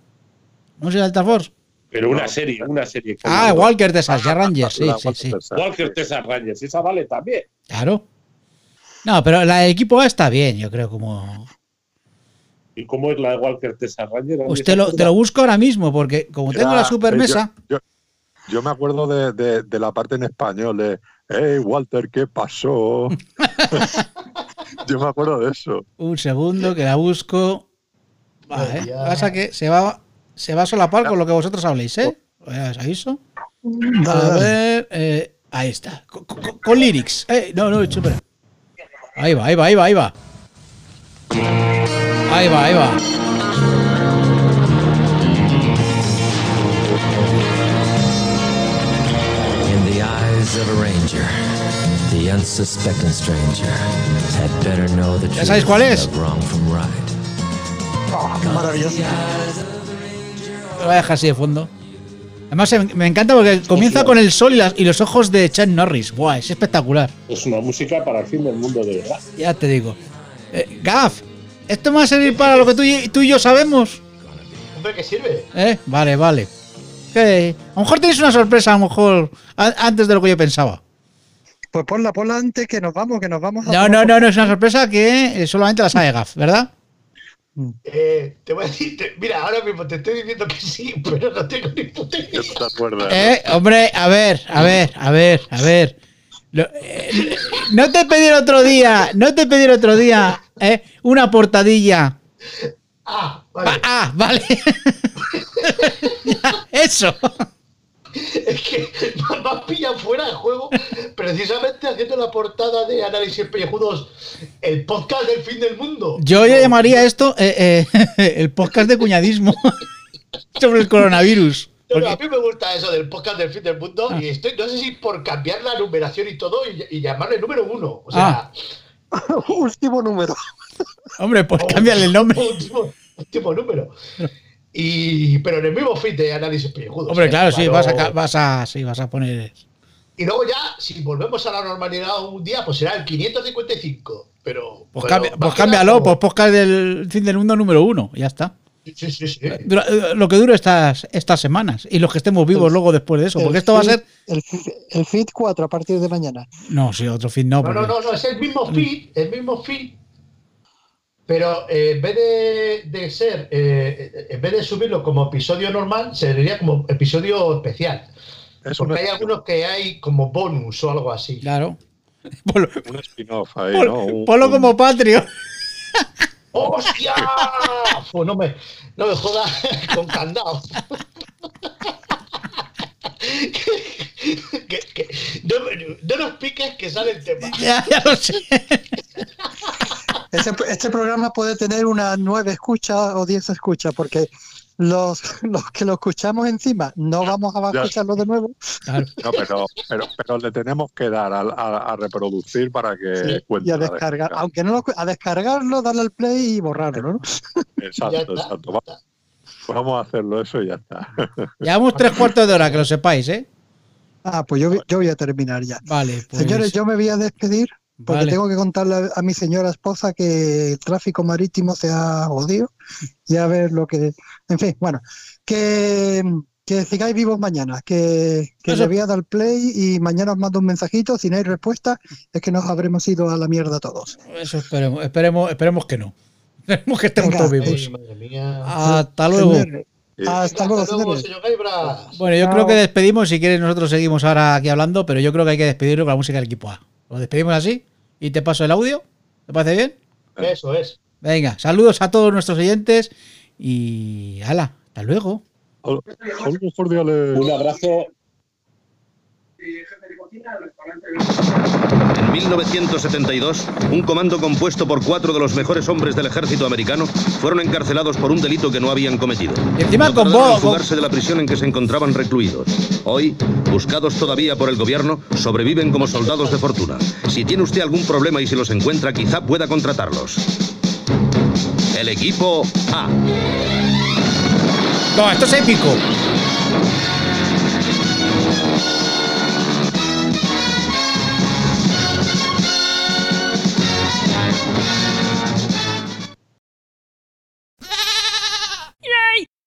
¿No es Delta Force? Pero una serie, una serie. Ah, Walker de Sasha Rangers, sí, sí, sí. Walker Texas Rangers, esa vale también. Claro. No, pero la de equipo A está bien, yo creo, como. ¿Y cómo es la de Walker Texas Rangers? Pues te lo, te lo busco ahora mismo, porque como tengo la Ya, super eh, mesa. Yo, yo- yo me acuerdo de, de- de la parte en español de Hey Walter, ¿qué pasó? yo me acuerdo de eso. Un segundo que la busco. Vale, Hostia. pasa que se va, se va a solapar con lo que vosotros habléis, ¿eh? Ya os aviso. A ver, eh, ahí está. Con, con- con lyrics. Eh, no, no, espera. Ahí va, ahí va, ahí va, ahí va. Ahí va, ahí va. In the eyes of a ranger, the unsuspecting stranger ¿Ya sabéis cuál es? of wrong from right. Ah, maravilloso. Lo voy a dejar así de fondo. Además, eh, me encanta porque comienza con el sol y, las- y los ojos de Chuck Norris. Buah, es espectacular. Es una música para el fin del mundo, de verdad. Ya te digo. Eh, Gaf, ¿esto me va a servir para lo que tú y, tú y yo sabemos? Hombre, que sirve. ¿Eh? Vale, vale. Que a lo mejor tenéis una sorpresa, a lo mejor a- antes de lo que yo pensaba. Pues ponla, ponla antes que nos vamos, que nos vamos a No, no, no, no, es una sorpresa que eh, solamente la sabe Gaf, ¿verdad? Eh, te voy a decir, te- mira, ahora mismo te estoy diciendo que sí, pero no tengo ni puta idea. Eh, hombre, a ver, a ver, a ver, a ver. Lo- eh, no te pedí el otro día, no te pedí el otro día, eh, una portadilla. Ah, Ah, vale. ah, vale. Ya, Eso. Es que me has pillado fuera de juego precisamente haciendo la portada de Análisis Pellejudos, el podcast del fin del mundo. Yo ya llamaría esto eh, eh, el podcast de cuñadismo sobre el coronavirus. No, no, Porque- a mí me gusta eso del podcast del fin del mundo y estoy, no sé si por cambiar la numeración y todo y, y llamarle número uno. O sea, Último número. hombre, pues cámbiale el nombre. último, último número. Y, pero en el mismo feed de análisis pellejudos. Hombre, ¿eh? claro, sí, vas a, vas a, sí, vas a poner. Y luego ya, si volvemos a la normalidad un día, pues será el 555. Pero. Pues, pues cámbialo, como- pues podcast del fin del mundo número uno, ya está. Sí, sí, sí. Dura- eh, lo que dure estas, estas semanas y los que estemos vivos El- luego después de eso, porque esto va a feed- ser. El, feed- el feed 4 a partir de mañana. No, sí, otro fin no. No, no, porque- no, no, es el mismo feed, el mismo feed. Pero eh, en vez de, de ser, eh, eh, en vez de subirlo como episodio normal, sería como episodio especial. Es Porque hay algunos que hay como bonus o algo así. Claro. Ponlo, un spin-off ahí, ¿no? Un- ponlo un- como Patreon. ¡Hostia! Pues no me, no me jodas con candado. Que- que- no, nos piques que sale el tema. ya, ya lo sé. Este, este programa puede tener unas nueve escuchas o diez escuchas, porque los, los que lo escuchamos encima no vamos a escucharlo de nuevo. Claro. No, pero, pero, pero le tenemos que dar a, a- a reproducir para que Sí, cuente y a descargar, descarga. aunque no lo, a descargarlo, darle al play y borrarlo, ¿no? Exacto, exacto. ya Va- está. Vamos a hacerlo eso y ya está. Llevamos tres cuartos de hora, que lo sepáis, ¿eh? Ah, pues yo, yo voy a terminar ya. Vale, pues. Señores, yo me voy a despedir porque vale. tengo que contarle a, a mi señora esposa que el tráfico marítimo se ha jodido y a ver lo que... En fin, bueno, que, que sigáis vivos mañana, que, que le voy a dar play y mañana os mando un mensajito, si no hay respuesta es que nos habremos ido a la mierda todos. Eso esperemos, esperemos, esperemos que no. Esperemos que estemos Venga, todos vivos. madre mía. Hasta luego. Hasta luego, Hasta luego, señor. Bueno, yo Chao. creo que despedimos. Si quieres, nosotros seguimos ahora aquí hablando, pero yo creo que hay que despedirlo con la música del equipo A. Lo despedimos así y te paso el audio. ¿Te parece bien? Eso es. Venga, saludos a todos nuestros oyentes y hala, hasta luego. Saludos cordiales. Un abrazo. En 1972, un comando compuesto por cuatro de los mejores hombres del ejército americano fueron encarcelados por un delito que no habían cometido. Y encima No con fugarse de la prisión en que se encontraban recluidos. Hoy, buscados todavía por el gobierno, sobreviven como soldados de fortuna. Si tiene usted algún problema y si los encuentra, quizá pueda contratarlos. El equipo A. No, esto es épico.